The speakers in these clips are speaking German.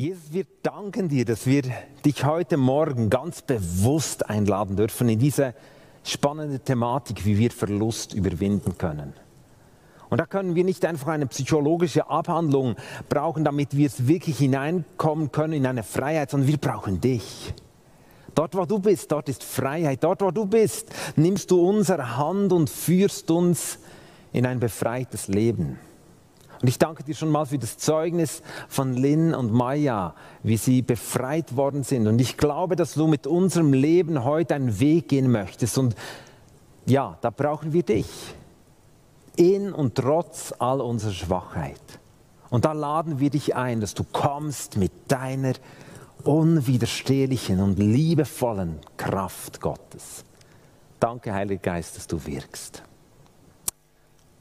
Jesus, wir danken dir, dass wir dich heute Morgen ganz bewusst einladen dürfen in diese spannende Thematik, wie wir Verlust überwinden können. Und da können wir nicht einfach eine psychologische Abhandlung brauchen, damit wir es wirklich hineinkommen können in eine Freiheit, sondern wir brauchen dich. Dort, wo du bist, dort ist Freiheit. Dort, wo du bist, nimmst du unsere Hand und führst uns in ein befreites Leben. Und ich danke dir schon mal für das Zeugnis von Lynn und Maya, wie sie befreit worden sind. Und ich glaube, dass du mit unserem Leben heute einen Weg gehen möchtest. Und ja, da brauchen wir dich. In und trotz all unserer Schwachheit. Und da laden wir dich ein, dass du kommst mit deiner unwiderstehlichen und liebevollen Kraft Gottes. Danke, Heiliger Geist, dass du wirkst.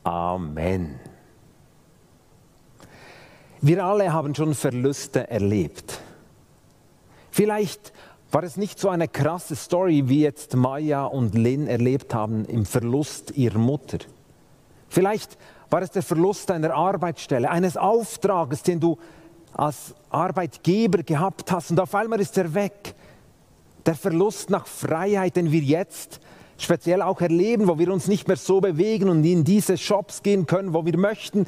Amen. Wir alle haben schon Verluste erlebt. Vielleicht war es nicht so eine krasse Story, wie jetzt Maya und Lynn erlebt haben im Verlust ihrer Mutter. Vielleicht war es der Verlust einer Arbeitsstelle, eines Auftrages, den du als Arbeitgeber gehabt hast und auf einmal ist er weg. Der Verlust nach Freiheit, den wir jetzt speziell auch erleben, wo wir uns nicht mehr so bewegen und in diese Shops gehen können, wo wir möchten.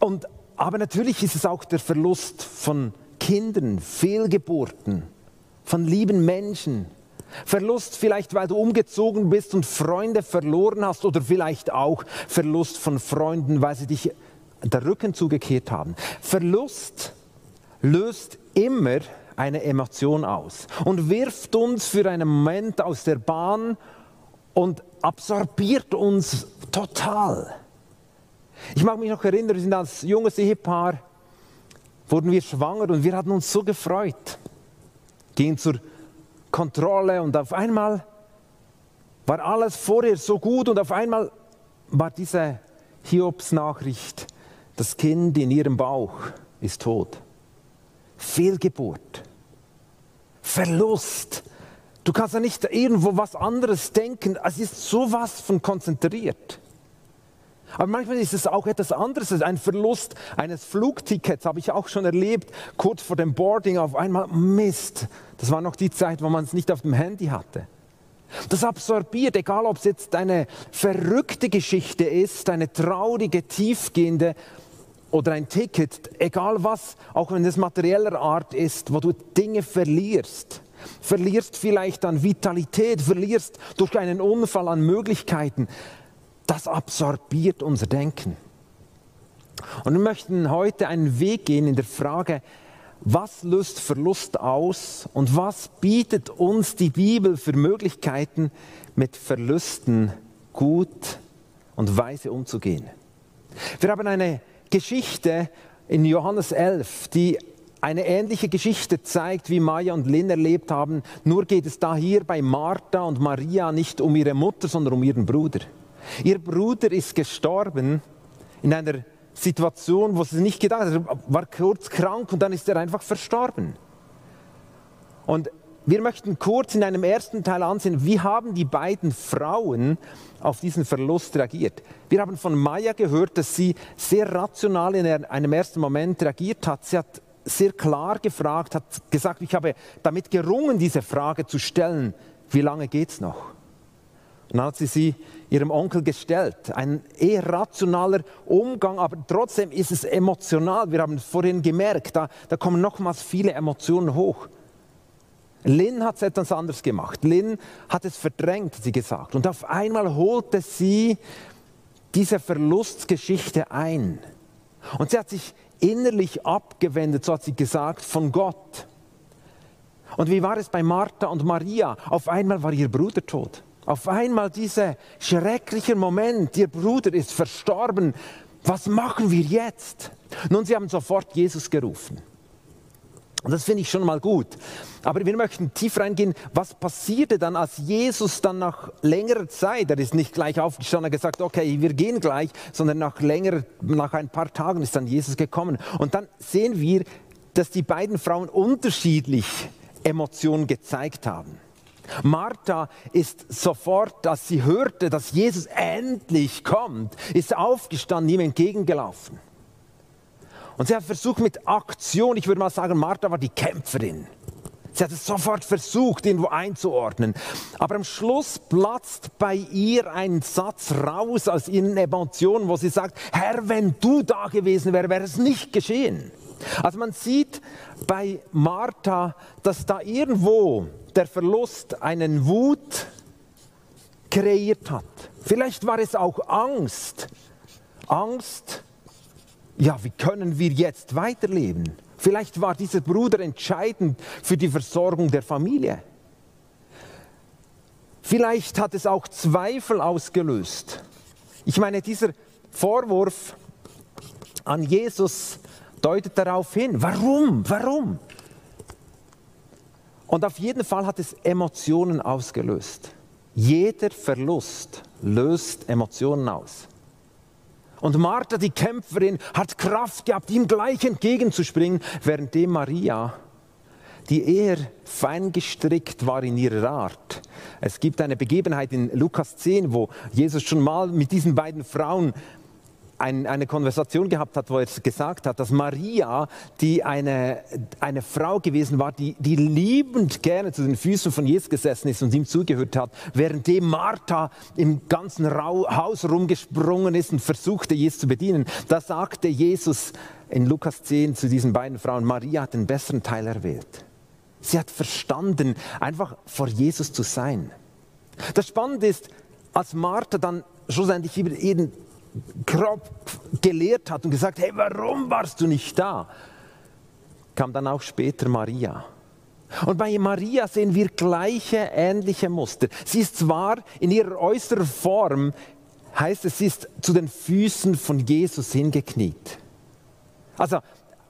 Und aber natürlich ist es auch der Verlust von Kindern, Fehlgeburten, von lieben Menschen. Verlust vielleicht, weil du umgezogen bist und Freunde verloren hast oder vielleicht auch Verlust von Freunden, weil sie dich der Rücken zugekehrt haben. Verlust löst immer eine Emotion aus und wirft uns für einen Moment aus der Bahn und absorbiert uns total. Ich mag mich noch erinnern, wir sind als junges Ehepaar, wurden wir schwanger und wir hatten uns so gefreut. Gingen zur Kontrolle und auf einmal war alles vorher so gut und auf einmal war diese Hiobs-Nachricht, das Kind in ihrem Bauch ist tot. Fehlgeburt, Verlust. Du kannst ja nicht irgendwo was anderes denken. Es ist sowas von konzentriert. Aber manchmal ist es auch etwas anderes. Ein Verlust eines Flugtickets habe ich auch schon erlebt. Kurz vor dem Boarding auf einmal, Mist. Das war noch die Zeit, wo man es nicht auf dem Handy hatte. Das absorbiert, egal ob es jetzt eine verrückte Geschichte ist, eine traurige, tiefgehende oder ein Ticket, egal was, auch wenn es materieller Art ist, wo du Dinge verlierst. Verlierst vielleicht an Vitalität, verlierst durch einen Unfall an Möglichkeiten das absorbiert unser Denken. Und wir möchten heute einen Weg gehen in der Frage, was löst Verlust aus und was bietet uns die Bibel für Möglichkeiten, mit Verlusten gut und weise umzugehen. Wir haben eine Geschichte in Johannes 11, die eine ähnliche Geschichte zeigt, wie Maya und Lynn erlebt haben. Nur geht es da hier bei Martha und Maria nicht um ihre Mutter, sondern um ihren Bruder. Ihr Bruder ist gestorben in einer Situation, wo sie nicht gedacht hat. Er war kurz krank und dann ist er einfach verstorben. Und wir möchten kurz in einem ersten Teil ansehen, wie haben die beiden Frauen auf diesen Verlust reagiert. Wir haben von Maya gehört, dass sie sehr rational in einem ersten Moment reagiert hat. Sie hat sehr klar gefragt, hat gesagt, ich habe damit gerungen, diese Frage zu stellen, wie lange geht es noch? Und dann hat sie sie ihrem Onkel gestellt. Ein eher rationaler Umgang, aber trotzdem ist es emotional. Wir haben es vorhin gemerkt, da, da kommen nochmals viele Emotionen hoch. Lynn hat es etwas anders gemacht. Lynn hat es verdrängt, hat sie gesagt. Und auf einmal holte sie diese Verlustgeschichte ein. Und sie hat sich innerlich abgewendet, so hat sie gesagt, von Gott. Und wie war es bei Martha und Maria? Auf einmal war ihr Bruder tot. Auf einmal dieser schreckliche Moment, ihr Bruder ist verstorben. Was machen wir jetzt? Nun, sie haben sofort Jesus gerufen. Und das finde ich schon mal gut. Aber wir möchten tief reingehen, was passierte dann, als Jesus dann nach längerer Zeit, er ist nicht gleich aufgestanden und gesagt, okay, wir gehen gleich, sondern nach längerer, nach ein paar Tagen ist dann Jesus gekommen. Und dann sehen wir, dass die beiden Frauen unterschiedlich Emotionen gezeigt haben. Martha ist sofort, als sie hörte, dass Jesus endlich kommt, ist aufgestanden, ihm entgegengelaufen. Und sie hat versucht mit Aktion, ich würde mal sagen, Martha war die Kämpferin. Sie hat es sofort versucht, irgendwo einzuordnen. Aber am Schluss platzt bei ihr ein Satz raus aus ihren Emotionen, wo sie sagt, Herr, wenn du da gewesen wärst, wäre es nicht geschehen. Also man sieht bei Martha, dass da irgendwo der Verlust einen Wut kreiert hat. Vielleicht war es auch Angst. Angst, ja, wie können wir jetzt weiterleben? Vielleicht war dieser Bruder entscheidend für die Versorgung der Familie. Vielleicht hat es auch Zweifel ausgelöst. Ich meine, dieser Vorwurf an Jesus deutet darauf hin. Warum? Warum? Und auf jeden Fall hat es Emotionen ausgelöst. Jeder Verlust löst Emotionen aus. Und Martha, die Kämpferin, hat Kraft gehabt, ihm gleich entgegenzuspringen, währenddem Maria, die eher fein gestrickt war in ihrer Art. Es gibt eine Begebenheit in Lukas 10, wo Jesus schon mal mit diesen beiden Frauen ein, eine Konversation gehabt hat, wo er gesagt hat, dass Maria, die eine, eine Frau gewesen war, die, die liebend gerne zu den Füßen von Jesus gesessen ist und ihm zugehört hat, währenddem Martha im ganzen Haus rumgesprungen ist und versuchte, Jesus zu bedienen. Da sagte Jesus in Lukas 10 zu diesen beiden Frauen, Maria hat den besseren Teil erwählt. Sie hat verstanden, einfach vor Jesus zu sein. Das Spannende ist, als Martha dann schlussendlich über ihren Kopf gelehrt hat und gesagt, hey, warum warst du nicht da? Kam dann auch später Maria. Und bei Maria sehen wir gleiche, ähnliche Muster. Sie ist zwar in ihrer äußeren Form, heißt es, sie ist zu den Füßen von Jesus hingekniet. Also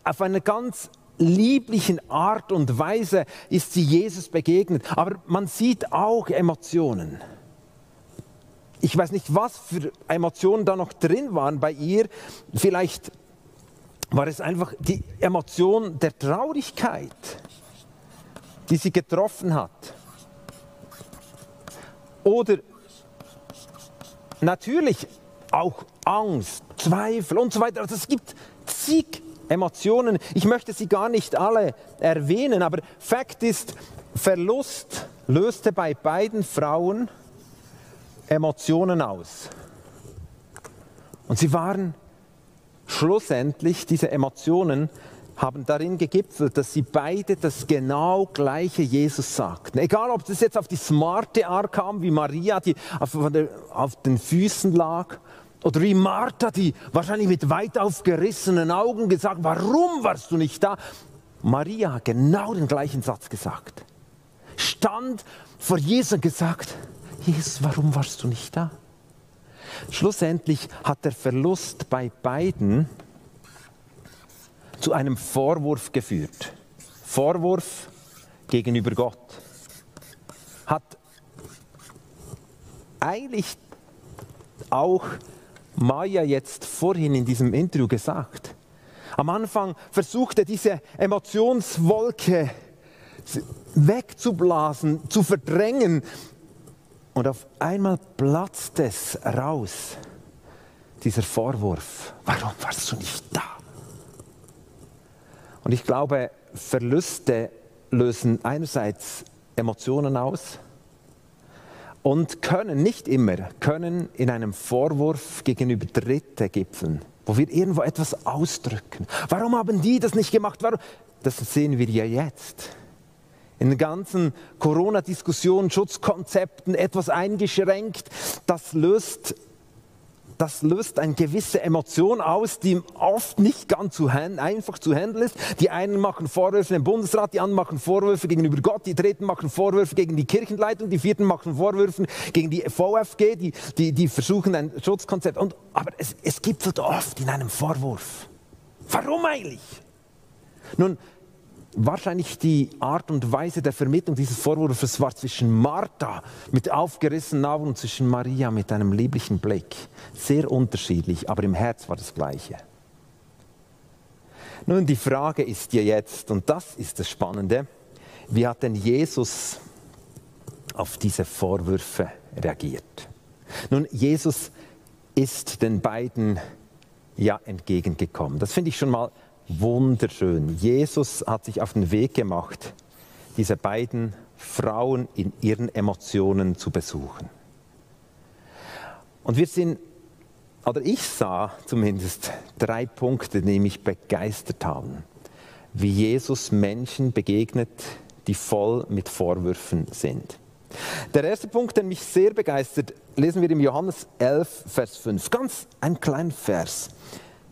auf eine ganz lieblichen Art und Weise ist sie Jesus begegnet. Aber man sieht auch Emotionen ich weiß nicht, was für Emotionen da noch drin waren bei ihr. Vielleicht war es einfach die Emotion der Traurigkeit, die sie getroffen hat. Oder natürlich auch Angst, Zweifel und so weiter. Also es gibt zig Emotionen. Ich möchte sie gar nicht alle erwähnen, aber Fakt ist, Verlust löste bei beiden Frauen Emotionen aus. Und sie waren schlussendlich, diese Emotionen haben darin gegipfelt, dass sie beide das genau gleiche Jesus sagten. Egal, ob das jetzt auf die smarte Art kam, wie Maria, die auf, den Füßen lag, oder wie Martha, die wahrscheinlich mit weit aufgerissenen Augen gesagt, warum warst du nicht da? Maria hat genau den gleichen Satz gesagt. Stand vor Jesus und gesagt, Jesus, warum warst du nicht da? Schlussendlich hat der Verlust bei beiden zu einem Vorwurf geführt. Vorwurf gegenüber Gott. Hat eigentlich auch Maya jetzt vorhin in diesem Interview gesagt. Am Anfang versuchte diese Emotionswolke wegzublasen, zu verdrängen, und auf einmal platzt es raus, dieser Vorwurf, warum warst du nicht da? Und ich glaube, Verluste lösen einerseits Emotionen aus und können nicht immer, können in einem Vorwurf gegenüber Dritte gipfeln, wo wir irgendwo etwas ausdrücken. Warum haben die das nicht gemacht? Warum? Das sehen wir ja jetzt in den ganzen Corona-Diskussionen, Schutzkonzepten etwas eingeschränkt. Das löst, das löst eine gewisse Emotion aus, die oft nicht ganz zu einfach zu handeln ist. Die einen machen Vorwürfe im Bundesrat, die anderen machen Vorwürfe gegenüber Gott, die dritten machen Vorwürfe gegen die Kirchenleitung, die vierten machen Vorwürfe gegen die VfG, die, die, die versuchen ein Schutzkonzept. Und, aber es, es gipfelt oft in einem Vorwurf. Warum eigentlich? Nun, wahrscheinlich die Art und Weise der Vermittlung dieses Vorwurfs war zwischen Martha mit aufgerissenen Augen und zwischen Maria mit einem lieblichen Blick. Sehr unterschiedlich, aber im Herz war das Gleiche. Nun, die Frage ist ja jetzt, und das ist das Spannende, wie hat denn Jesus auf diese Vorwürfe reagiert? Nun, Jesus ist den beiden ja entgegengekommen. Das finde ich schon mal wunderschön. Jesus hat sich auf den Weg gemacht, diese beiden Frauen in ihren Emotionen zu besuchen. Und wir sind, oder ich sah zumindest drei Punkte, die mich begeistert haben, wie Jesus Menschen begegnet, die voll mit Vorwürfen sind. Der erste Punkt, der mich sehr begeistert, lesen wir im Johannes 11, Vers 5. Ganz ein kleiner Vers.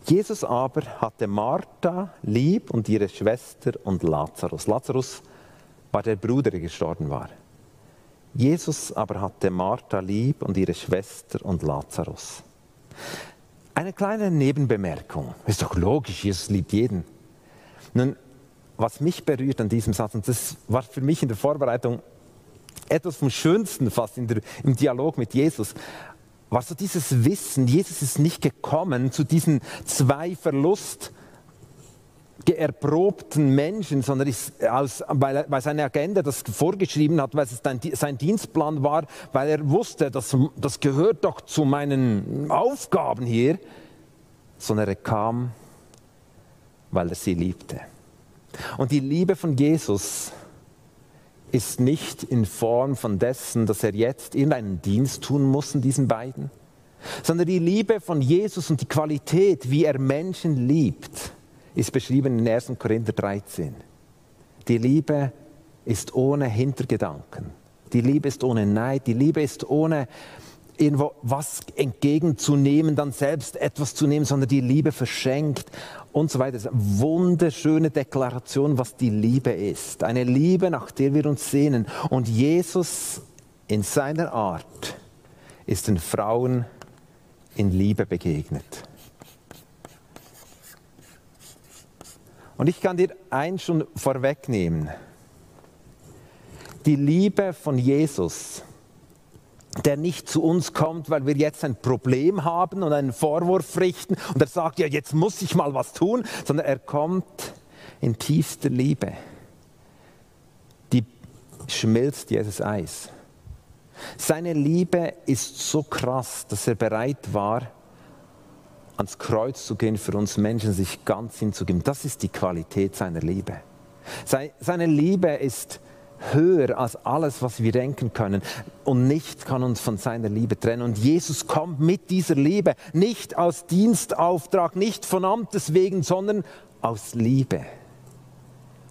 Jesus aber hatte Martha lieb und ihre Schwester und Lazarus. Lazarus war der Bruder, der gestorben war. Jesus aber hatte Martha lieb und ihre Schwester und Lazarus. Eine kleine Nebenbemerkung. Ist doch logisch, Jesus liebt jeden. Nun, was mich berührt an diesem Satz, und das war für mich in der Vorbereitung etwas vom Schönsten fast der, im Dialog mit Jesus, war so dieses Wissen, Jesus ist nicht gekommen zu diesen zwei Verlust erprobten Menschen, sondern ist aus, weil, weil seine Agenda das vorgeschrieben hat, weil es sein Dienstplan war, weil er wusste, das, das gehört doch zu meinen Aufgaben hier, sondern er kam, weil er sie liebte. Und die Liebe von Jesus ist nicht in Form von dessen, dass er jetzt irgendeinen Dienst tun muss in diesen beiden, sondern die Liebe von Jesus und die Qualität, wie er Menschen liebt, ist beschrieben in 1. Korinther 13. Die Liebe ist ohne Hintergedanken. Die Liebe ist ohne Neid. Die Liebe ist ohne irgendwo was entgegenzunehmen, dann selbst etwas zu nehmen, sondern die Liebe verschenkt und so weiter. Das ist eine wunderschöne Deklaration, was die Liebe ist. Eine Liebe, nach der wir uns sehnen. Und Jesus in seiner Art ist den Frauen in Liebe begegnet. Und ich kann dir eins schon vorwegnehmen. Die Liebe von Jesus der nicht zu uns kommt, weil wir jetzt ein Problem haben und einen Vorwurf richten und er sagt, ja, jetzt muss ich mal was tun, sondern er kommt in tiefster Liebe. Die schmilzt Jesus Eis. Seine Liebe ist so krass, dass er bereit war, ans Kreuz zu gehen für uns Menschen, sich ganz hinzugeben. Das ist die Qualität seiner Liebe. Seine Liebe ist höher als alles, was wir denken können. Und nichts kann uns von seiner Liebe trennen. Und Jesus kommt mit dieser Liebe, nicht aus Dienstauftrag, nicht von Amtes wegen, sondern aus Liebe.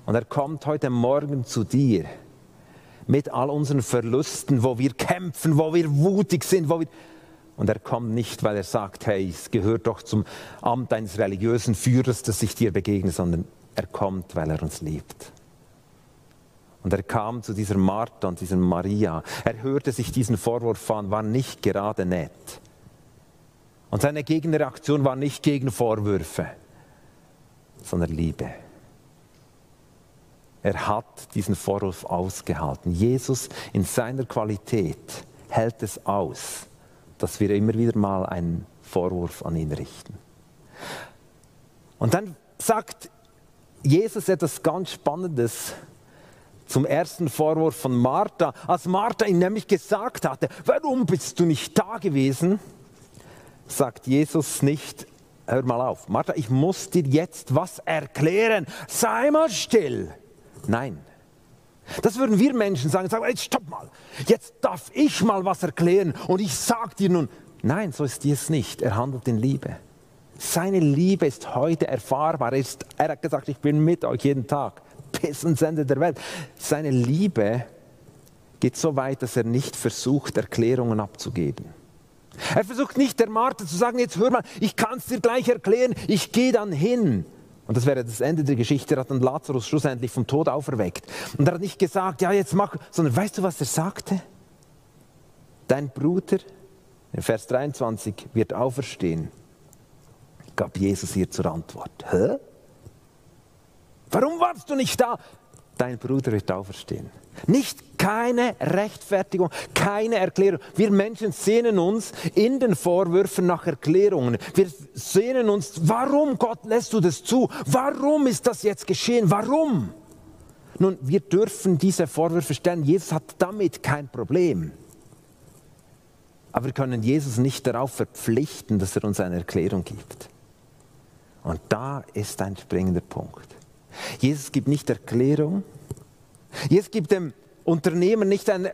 Und er kommt heute Morgen zu dir mit all unseren Verlusten, wo wir kämpfen, wo wir wutig sind, wo wir und er kommt nicht, weil er sagt, hey, es gehört doch zum Amt eines religiösen Führers, dass ich dir begegne, sondern er kommt, weil er uns liebt. Und er kam zu dieser Martha und dieser Maria. Er hörte sich diesen Vorwurf an, war nicht gerade nett. Und seine Gegenreaktion war nicht gegen Vorwürfe, sondern Liebe. Er hat diesen Vorwurf ausgehalten. Jesus in seiner Qualität hält es aus, dass wir immer wieder mal einen Vorwurf an ihn richten. Und dann sagt Jesus etwas ganz Spannendes zum ersten Vorwurf von Martha. Als Martha ihn nämlich gesagt hatte, warum bist du nicht da gewesen, sagt Jesus nicht, hör mal auf, Martha, ich muss dir jetzt was erklären, sei mal still. Nein. Das würden wir Menschen sagen, sagen, jetzt stopp mal, jetzt darf ich mal was erklären und ich sag dir nun, nein, so ist dies nicht, er handelt in Liebe. Seine Liebe ist heute erfahrbar. Er, ist, er hat gesagt, ich bin mit euch jeden Tag bis ans Ende der Welt. Seine Liebe geht so weit, dass er nicht versucht, Erklärungen abzugeben. Er versucht nicht der Martha zu sagen, jetzt hör mal, ich kann es dir gleich erklären, ich gehe dann hin. Und das wäre das Ende der Geschichte. Er hat dann Lazarus schlussendlich vom Tod auferweckt. Und er hat nicht gesagt, ja, jetzt mach, sondern weißt du, was er sagte? Dein Bruder, in Vers 23, wird auferstehen, gab Jesus ihr zur Antwort. Hä? Warum warst du nicht da? Dein Bruder wird auferstehen. Nicht keine Rechtfertigung, keine Erklärung. Wir Menschen sehnen uns in den Vorwürfen nach Erklärungen. Wir sehnen uns, warum Gott lässt du das zu? Warum ist das jetzt geschehen? Warum? Nun, wir dürfen diese Vorwürfe stellen. Jesus hat damit kein Problem. Aber wir können Jesus nicht darauf verpflichten, dass er uns eine Erklärung gibt. Und da ist ein springender Punkt. Jesus gibt nicht Erklärung. Jesus gibt dem Unternehmer nicht eine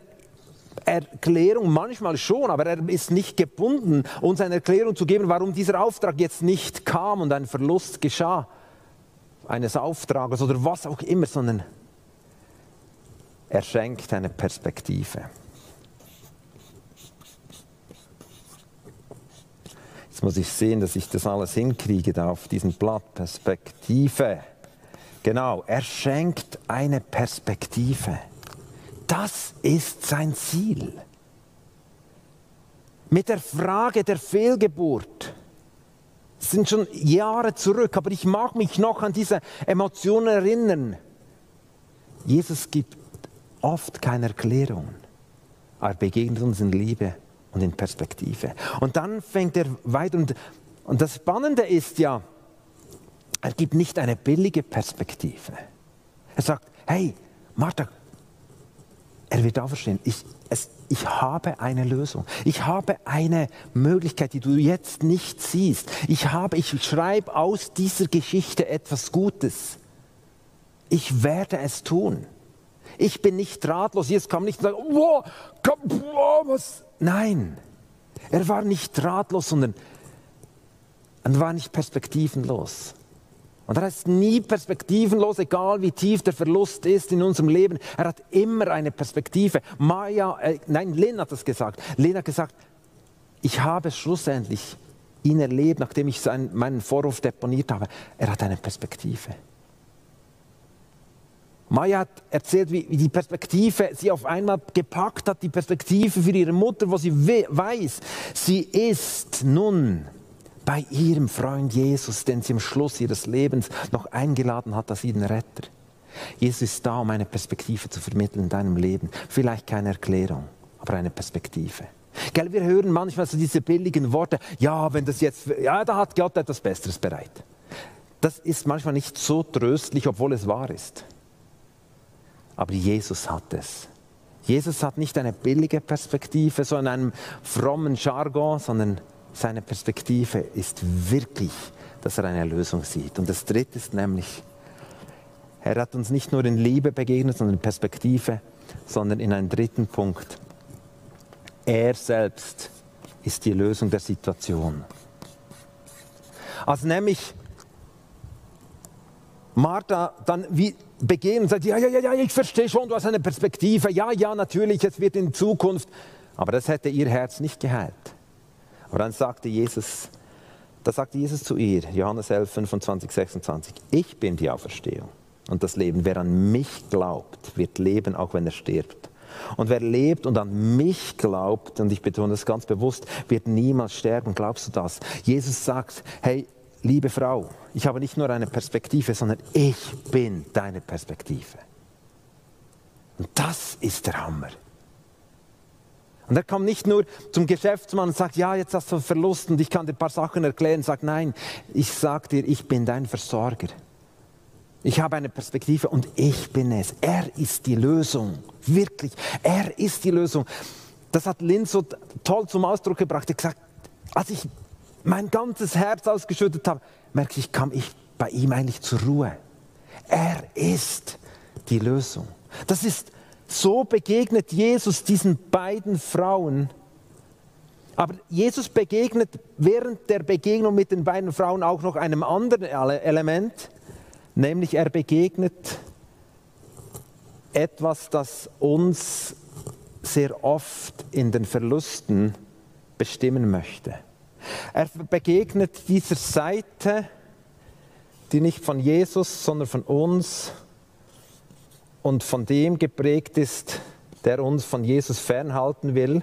Erklärung, manchmal schon, aber er ist nicht gebunden, uns eine Erklärung zu geben, warum dieser Auftrag jetzt nicht kam und ein Verlust geschah eines Auftrages oder was auch immer, sondern er schenkt eine Perspektive. Jetzt muss ich sehen, dass ich das alles hinkriege da auf diesem Blatt. Perspektive. Genau, er schenkt eine Perspektive. Das ist sein Ziel. Mit der Frage der Fehlgeburt sind schon Jahre zurück, aber ich mag mich noch an diese Emotionen erinnern. Jesus gibt oft keine Erklärung, er begegnet uns in Liebe und in Perspektive. Und dann fängt er weiter und, und das Spannende ist ja, er gibt nicht eine billige Perspektive. Er sagt, hey, Martha, er wird auferstehen. Ich, es, ich habe eine Lösung. Ich habe eine Möglichkeit, die du jetzt nicht siehst. Ich habe, ich schreibe aus dieser Geschichte etwas Gutes. Ich werde es tun. Ich bin nicht ratlos. Jetzt kam nicht sagen, wow, komm, wow, was? Nein, er war nicht ratlos, sondern er war nicht perspektivenlos. Und er ist nie perspektivenlos, egal wie tief der Verlust ist in unserem Leben. Er hat immer eine Perspektive. Maya, äh, nein, Lynn hat das gesagt. Lynn hat gesagt, ich habe schlussendlich ihn erlebt, nachdem ich seinen, meinen Vorwurf deponiert habe. Er hat eine Perspektive. Maya hat erzählt, wie, wie, die Perspektive sie auf einmal gepackt hat, die Perspektive für ihre Mutter, wo sie weiß, sie ist nun bei ihrem Freund Jesus, den sie am Schluss ihres Lebens noch eingeladen hat als ihren Retter. Jesus ist da, um eine Perspektive zu vermitteln in deinem Leben. Vielleicht keine Erklärung, aber eine Perspektive. Gell, wir hören manchmal so diese billigen Worte, ja, wenn das jetzt, ja, da hat Gott etwas Besseres bereit. Das ist manchmal nicht so tröstlich, obwohl es wahr ist. Aber Jesus hat es. Jesus hat nicht eine billige Perspektive, so in einem frommen Jargon, sondern seine Perspektive ist wirklich, dass er eine Lösung sieht. Und das Dritte ist nämlich, er hat uns nicht nur in Liebe begegnet, sondern in Perspektive, sondern in einem dritten Punkt. Er selbst ist die Lösung der Situation. Als nämlich Martha dann wie begehen und sagt, ja, ja, ja, ich verstehe schon, du hast eine Perspektive, ja, ja, natürlich, es wird in Zukunft. Aber das hätte ihr Herz nicht geheilt. Aber dann sagte Jesus, da sagte Jesus zu ihr, Johannes 11, 25, 26, ich bin die Auferstehung und das Leben. Wer an mich glaubt, wird leben, auch wenn er stirbt. Und wer lebt und an mich glaubt, und ich betone das ganz bewusst, wird niemals sterben. Glaubst du das? Jesus sagt, hey, liebe Frau, ich habe nicht nur eine Perspektive, sondern ich bin deine Perspektive. Und das ist der Hammer. Und er kommt nicht nur zum Geschäftsmann und sagt, ja, jetzt hast du Verlust und ich kann dir ein paar Sachen erklären. Sagt, nein, ich sage dir, ich bin dein Versorger. Ich habe eine Perspektive und ich bin es. Er ist die Lösung. Wirklich, er ist die Lösung. Das hat Lynn so toll zum Ausdruck gebracht. Er hat gesagt, als ich mein ganzes Herz ausgeschüttet habe, merke ich, kam ich bei ihm eigentlich zur Ruhe. Er ist die Lösung. Das ist so begegnet Jesus diesen beiden Frauen. Aber Jesus begegnet während der Begegnung mit den beiden Frauen auch noch einem anderen Element, nämlich er begegnet etwas, das uns sehr oft in den Verlusten bestimmen möchte. Er begegnet dieser Seite, die nicht von Jesus, sondern von uns und von dem geprägt ist, der uns von Jesus fernhalten will,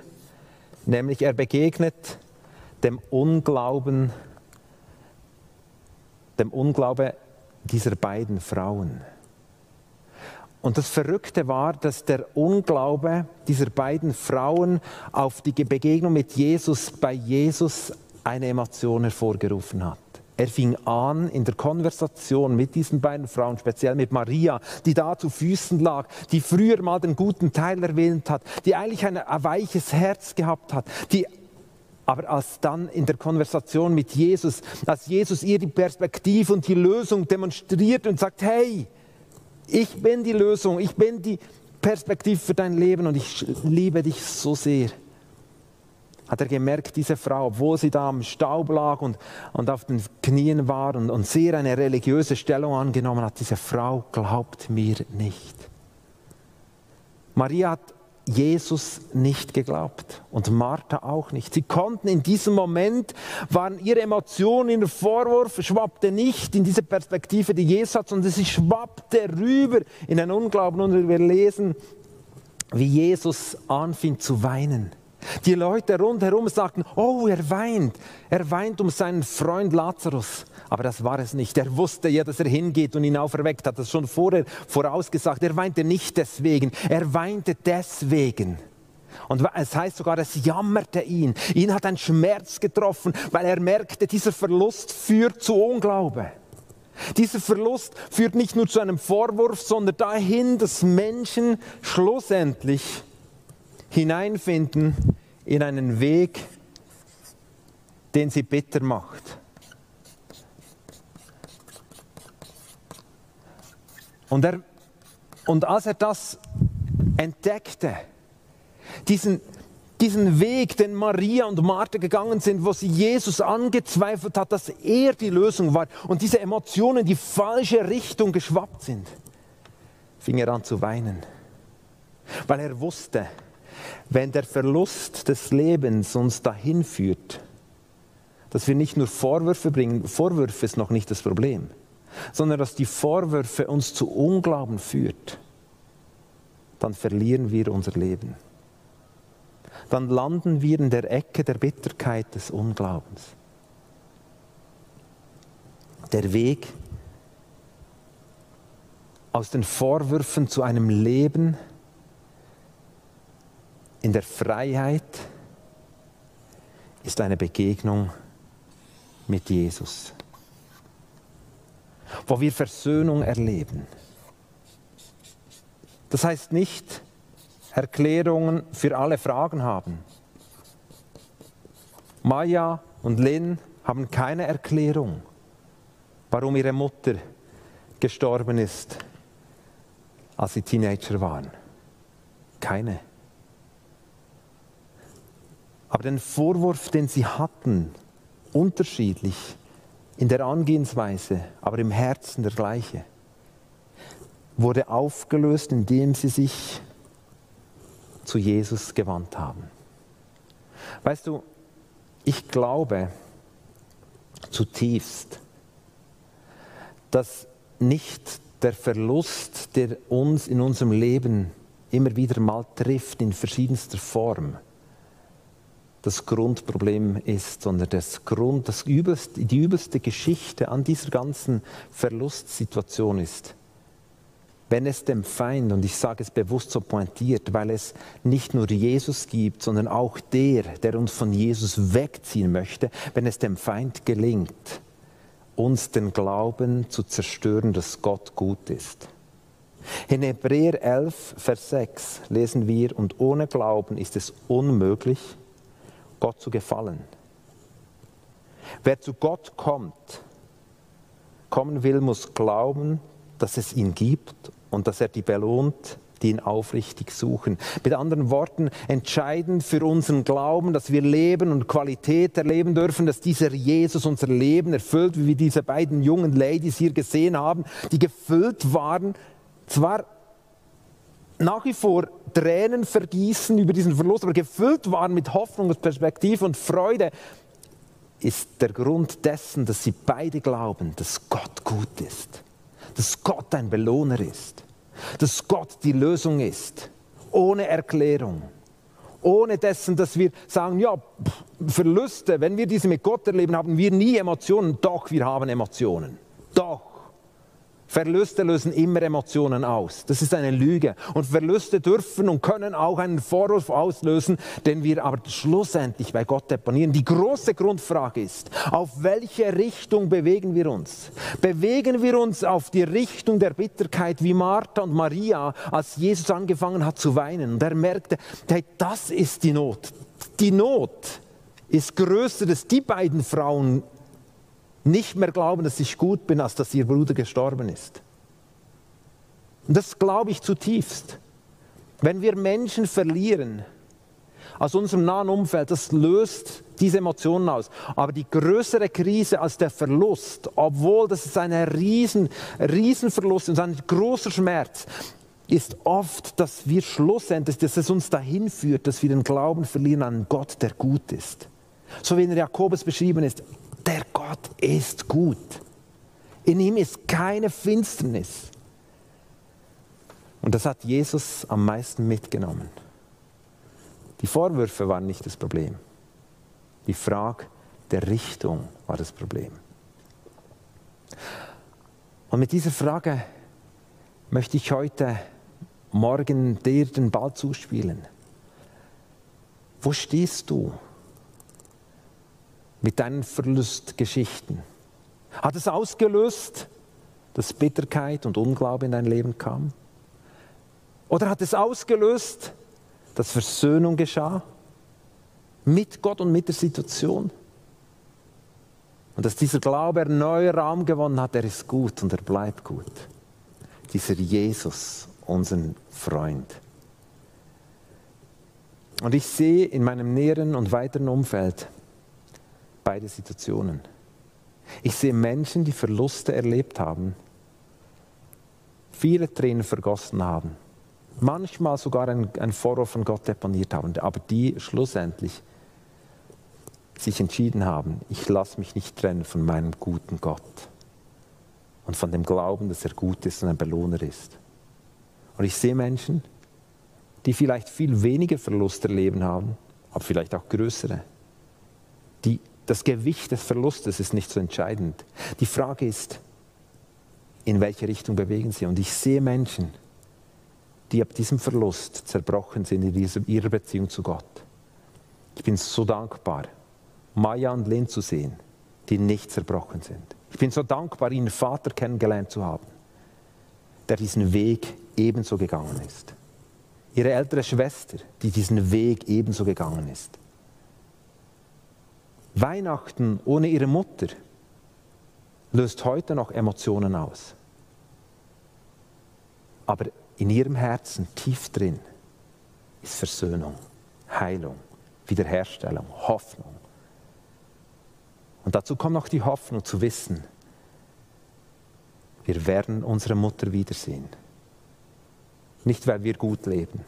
nämlich er begegnet dem Unglauben, dem Unglaube dieser beiden Frauen. Und das Verrückte war, dass der Unglaube dieser beiden Frauen auf die Begegnung mit Jesus bei Jesus eine Emotion hervorgerufen hat. Er fing an in der Konversation mit diesen beiden Frauen, speziell mit Maria, die da zu Füßen lag, die früher mal den guten Teil erwähnt hat, die eigentlich ein, weiches Herz gehabt hat, die Aber als dann in der Konversation mit Jesus, als Jesus ihr die Perspektive und die Lösung demonstriert und sagt, hey, ich bin die Lösung, ich bin die Perspektive für dein Leben und ich liebe dich so sehr, hat er gemerkt, diese Frau, obwohl sie da am Staub lag und, und auf den Knien war und, und sehr eine religiöse Stellung angenommen hat, diese Frau glaubt mir nicht. Maria hat Jesus nicht geglaubt und Martha auch nicht. Sie konnten in diesem Moment, waren ihre Emotionen, ihr Vorwurf schwappte nicht in diese Perspektive, die Jesus hat, sondern sie schwappte rüber in den Unglauben. Und wir lesen, wie Jesus anfing zu weinen. Die Leute rundherum sagten, oh, er weint. Er weint um seinen Freund Lazarus. Aber das war es nicht. Er wusste ja, dass er hingeht und ihn auferweckt hat. Das schon vorher vorausgesagt. Er weinte nicht deswegen. Er weinte deswegen. Und es heißt sogar, es jammerte ihn. Ihn hat ein Schmerz getroffen, weil er merkte, dieser Verlust führt zu Unglaube. Dieser Verlust führt nicht nur zu einem Vorwurf, sondern dahin, dass Menschen schlussendlich hineinfinden in einen Weg, den sie bitter macht. Und, er, und als er das entdeckte, diesen, diesen Weg, den Maria und Martha gegangen sind, wo sie Jesus angezweifelt hat, dass er die Lösung war und diese Emotionen in die falsche Richtung geschwappt sind, fing er an zu weinen, weil er wusste, wenn der Verlust des Lebens uns dahin führt, dass wir nicht nur Vorwürfe bringen, Vorwürfe ist noch nicht das Problem, sondern dass die Vorwürfe uns zu Unglauben führt, dann verlieren wir unser Leben. Dann landen wir in der Ecke der Bitterkeit des Unglaubens. Der Weg aus den Vorwürfen zu einem Leben, in der Freiheit ist eine Begegnung mit Jesus, wo wir Versöhnung erleben. Das heißt nicht Erklärungen für alle Fragen haben. Maya und Lynn haben keine Erklärung, warum ihre Mutter gestorben ist, als sie Teenager waren. Keine. Aber den Vorwurf, den sie hatten, unterschiedlich in der Angehensweise, aber im Herzen der gleiche, wurde aufgelöst, indem sie sich zu Jesus gewandt haben. Weißt du, ich glaube zutiefst, dass nicht der Verlust, der uns in unserem Leben immer wieder mal trifft, in verschiedenster Form, das Grundproblem ist, sondern das Grund, das übelste, die übelste Geschichte an dieser ganzen Verlustsituation ist, wenn es dem Feind, und ich sage es bewusst so pointiert, weil es nicht nur Jesus gibt, sondern auch der, der uns von Jesus wegziehen möchte, wenn es dem Feind gelingt, uns den Glauben zu zerstören, dass Gott gut ist. In Hebräer 11, Vers 6 lesen wir, und ohne Glauben ist es unmöglich, Gott zu gefallen. Wer zu Gott kommt, kommen will, muss glauben, dass es ihn gibt und dass er die belohnt, die ihn aufrichtig suchen. Mit anderen Worten, entscheidend für unseren Glauben, dass wir Leben und Qualität erleben dürfen, dass dieser Jesus unser Leben erfüllt, wie wir diese beiden jungen Ladies hier gesehen haben, die gefüllt waren, zwar nach wie vor Tränen vergießen über diesen Verlust, aber gefüllt waren mit Hoffnung und Perspektive und Freude, ist der Grund dessen, dass sie beide glauben, dass Gott gut ist, dass Gott ein Belohner ist, dass Gott die Lösung ist, ohne Erklärung, ohne dessen, dass wir sagen, ja, Verluste, wenn wir diese mit Gott erleben, haben wir nie Emotionen, doch wir haben Emotionen, doch. Verluste lösen immer Emotionen aus. Das ist eine Lüge. Und Verluste dürfen und können auch einen Vorwurf auslösen, den wir aber schlussendlich bei Gott deponieren. Die große Grundfrage ist, auf welche Richtung bewegen wir uns? Bewegen wir uns auf die Richtung der Bitterkeit wie Martha und Maria, als Jesus angefangen hat zu weinen und er merkte, hey, das ist die Not. Die Not ist größer, dass die beiden Frauen nicht mehr glauben, dass ich gut bin, als dass ihr Bruder gestorben ist. Und das glaube ich zutiefst. Wenn wir Menschen verlieren aus unserem nahen Umfeld, das löst diese Emotionen aus. Aber die größere Krise als der Verlust, obwohl das ist ein riesen, riesen und ein großer Schmerz, ist oft, dass wir schlussendlich, dass es uns dahin führt, dass wir den Glauben verlieren an Gott, der gut ist. So wie in Jakobus beschrieben ist, der Gott ist gut. In ihm ist keine Finsternis. Und das hat Jesus am meisten mitgenommen. Die Vorwürfe waren nicht das Problem. Die Frage der Richtung war das Problem. Und mit dieser Frage möchte ich heute Morgen dir den Ball zuspielen. Wo stehst du mit deinen Verlustgeschichten? Hat es ausgelöst, dass Bitterkeit und Unglaube in dein Leben kam? Oder hat es ausgelöst, dass Versöhnung geschah mit Gott und mit der Situation? Und dass dieser Glaube neuen Raum gewonnen hat, er ist gut und er bleibt gut. Dieser Jesus, unseren Freund. Und ich sehe in meinem näheren und weiteren Umfeld beide Situationen. Ich sehe Menschen, die Verluste erlebt haben, viele Tränen vergossen haben, manchmal sogar ein, ein Vorwurf von Gott deponiert haben, aber die schlussendlich sich entschieden haben, ich lasse mich nicht trennen von meinem guten Gott und von dem Glauben, dass er gut ist und ein Belohner ist. Und ich sehe Menschen, die vielleicht viel weniger Verlust erleben haben, aber vielleicht auch größere. Die, das Gewicht des Verlustes ist nicht so entscheidend. Die Frage ist, in welche Richtung bewegen sie? Und ich sehe Menschen, die ab diesem Verlust zerbrochen sind in dieser, ihrer Beziehung zu Gott. Ich bin so dankbar, Maya und Lynn zu sehen, die nicht zerbrochen sind. Ich bin so dankbar, ihren Vater kennengelernt zu haben, der diesen Weg ebenso gegangen ist. Ihre ältere Schwester, die diesen Weg ebenso gegangen ist. Weihnachten ohne ihre Mutter löst heute noch Emotionen aus. Aber in ihrem Herzen, tief drin, ist Versöhnung, Heilung, Wiederherstellung, Hoffnung. Und dazu kommt noch die Hoffnung zu wissen, wir werden unsere Mutter wiedersehen. Nicht, weil wir gut leben,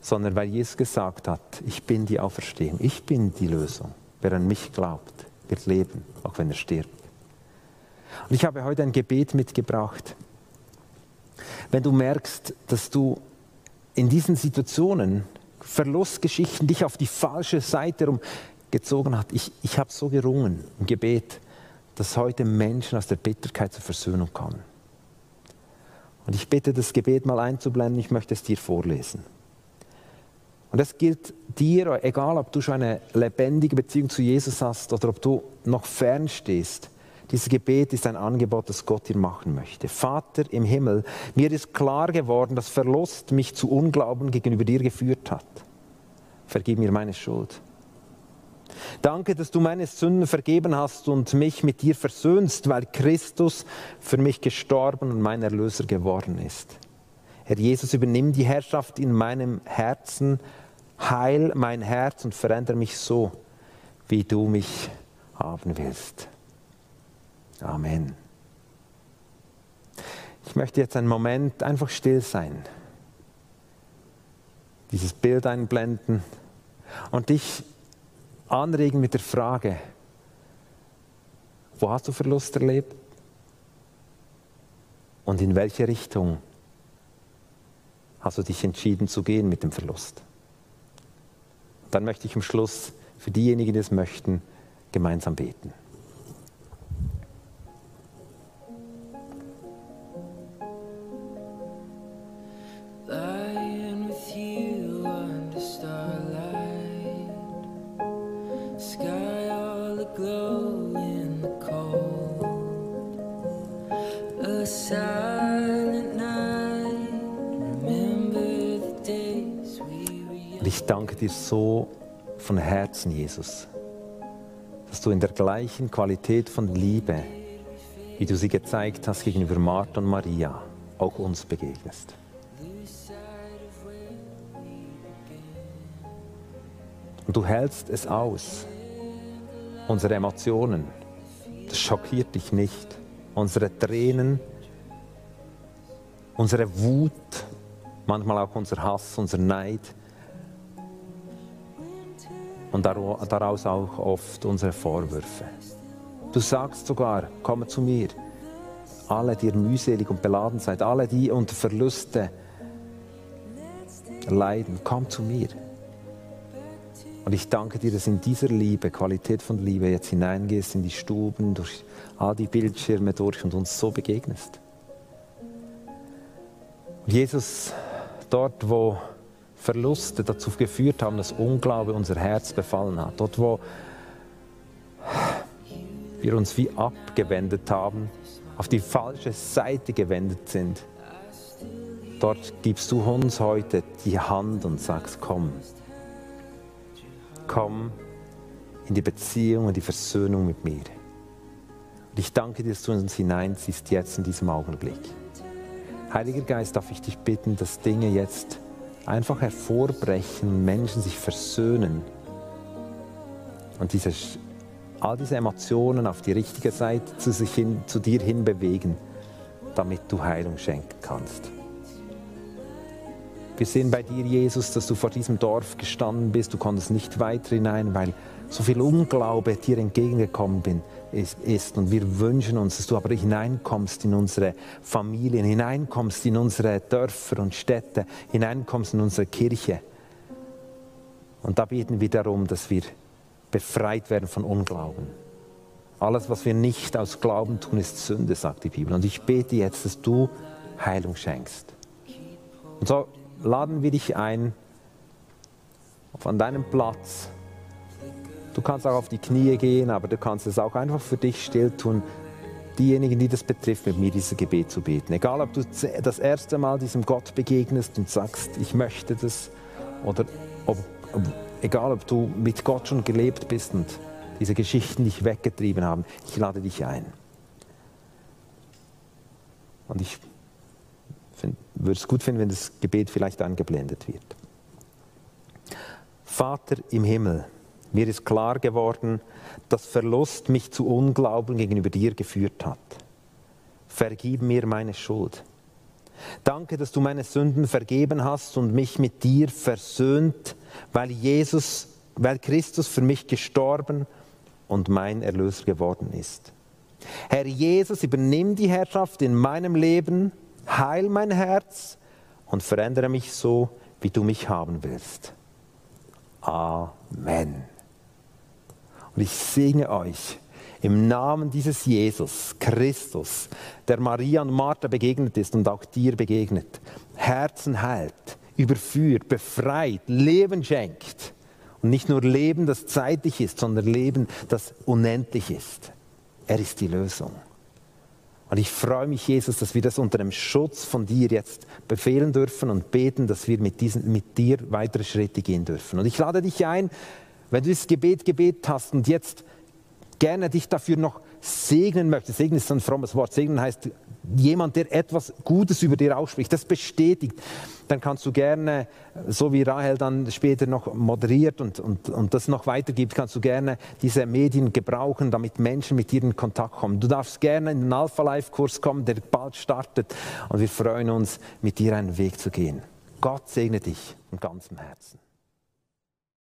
sondern weil Jesus gesagt hat, ich bin die Auferstehung, ich bin die Lösung. Wer an mich glaubt, wird leben, auch wenn er stirbt. Und ich habe heute ein Gebet mitgebracht wenn du merkst, dass du in diesen Situationen Verlustgeschichten dich auf die falsche Seite gezogen hat. Ich, ich habe so gerungen im Gebet, dass heute Menschen aus der Bitterkeit zur Versöhnung kommen. Und ich bitte, das Gebet mal einzublenden, ich möchte es dir vorlesen. Und das gilt dir, egal ob du schon eine lebendige Beziehung zu Jesus hast oder ob du noch fern stehst. Dieses Gebet ist ein Angebot, das Gott dir machen möchte. Vater im Himmel, mir ist klar geworden, dass Verlust mich zu Unglauben gegenüber dir geführt hat. Vergib mir meine Schuld. Danke, dass du meine Sünden vergeben hast und mich mit dir versöhnst, weil Christus für mich gestorben und mein Erlöser geworden ist. Herr Jesus, übernimm die Herrschaft in meinem Herzen, heil mein Herz und verändere mich so, wie du mich haben willst. Amen. Ich möchte jetzt einen Moment einfach still sein, dieses Bild einblenden und dich anregen mit der Frage, wo hast du Verlust erlebt und in welche Richtung hast du dich entschieden zu gehen mit dem Verlust. Dann möchte ich am Schluss für diejenigen, die es möchten, gemeinsam beten. Dir so von Herzen, Jesus, dass du in der gleichen Qualität von Liebe, wie du sie gezeigt hast gegenüber Martha und Maria, auch uns begegnest. Und du hältst es aus, unsere Emotionen, das schockiert dich nicht, unsere Tränen, unsere Wut, manchmal auch unser Hass, unser Neid und daraus auch oft unsere Vorwürfe. Du sagst sogar, komme zu mir, alle, die ihr mühselig und beladen seid, alle, die unter Verluste leiden, komm zu mir. Und ich danke dir, dass in dieser Liebe, Qualität von Liebe, jetzt hineingehst in die Stuben, durch all die Bildschirme durch und uns so begegnest. Jesus, dort, wo Verluste dazu geführt haben, dass Unglaube unser Herz befallen hat, dort, wo wir uns wie abgewendet haben, auf die falsche Seite gewendet sind, dort gibst du uns heute die Hand und sagst, komm, komm in die Beziehung und die Versöhnung mit mir. Und ich danke dir, dass du uns hineinziehst jetzt in diesem Augenblick. Heiliger Geist, darf ich dich bitten, dass Dinge jetzt einfach hervorbrechen, Menschen sich versöhnen und diese, all diese Emotionen auf die richtige Seite zu, sich hin, zu dir hin bewegen, damit du Heilung schenken kannst. Wir sehen bei dir, Jesus, dass du vor diesem Dorf gestanden bist. Du konntest nicht weiter hinein, weil so viel Unglaube dir entgegengekommen bin, ist. Und wir wünschen uns, dass du aber hineinkommst in unsere Familien, hineinkommst in unsere Dörfer und Städte, hineinkommst in unsere Kirche. Und da beten wir darum, dass wir befreit werden von Unglauben. Alles, was wir nicht aus Glauben tun, ist Sünde, sagt die Bibel. Und ich bete jetzt, dass du Heilung schenkst. Und so laden wir dich ein, von deinem Platz. Du kannst auch auf die Knie gehen, aber du kannst es auch einfach für dich still tun, diejenigen, die das betrifft, mit mir dieses Gebet zu beten. Egal, ob du das erste Mal diesem Gott begegnest und sagst, ich möchte das, oder ob, ob, egal, ob du mit Gott schon gelebt bist und diese Geschichten dich weggetrieben haben, ich lade dich ein. Und ich würde es gut finden, wenn das Gebet vielleicht angeblendet wird. Vater im Himmel, mir ist klar geworden, dass Verlust mich zu Unglauben gegenüber dir geführt hat. Vergib mir meine Schuld. Danke, dass du meine Sünden vergeben hast und mich mit dir versöhnt, weil Jesus, weil Christus für mich gestorben und mein Erlöser geworden ist. Herr Jesus, übernimm die Herrschaft in meinem Leben heil mein Herz und verändere mich so, wie du mich haben willst. Amen. Und ich segne euch im Namen dieses Jesus, Christus, der Maria und Martha begegnet ist und auch dir begegnet, Herzen heilt, überführt, befreit, Leben schenkt. Und nicht nur Leben, das zeitlich ist, sondern Leben, das unendlich ist. Er ist die Lösung. Und ich freue mich, Jesus, dass wir das unter dem Schutz von dir jetzt befehlen dürfen und beten, dass wir mit, diesen, mit dir weitere Schritte gehen dürfen. Und ich lade dich ein, wenn du dieses Gebet gebetet hast und jetzt gerne dich dafür noch segnen möchtest. Segnen ist ein frommes Wort. Segnen heißt jemand, der etwas Gutes über dir ausspricht, das bestätigt, dann kannst du gerne, so wie Rahel dann später noch moderiert und, und, und das noch weitergibt, kannst du gerne diese Medien gebrauchen, damit Menschen mit dir in Kontakt kommen. Du darfst gerne in den Alpha-Life-Kurs kommen, der bald startet und wir freuen uns, mit dir einen Weg zu gehen. Gott segne dich von ganzem Herzen.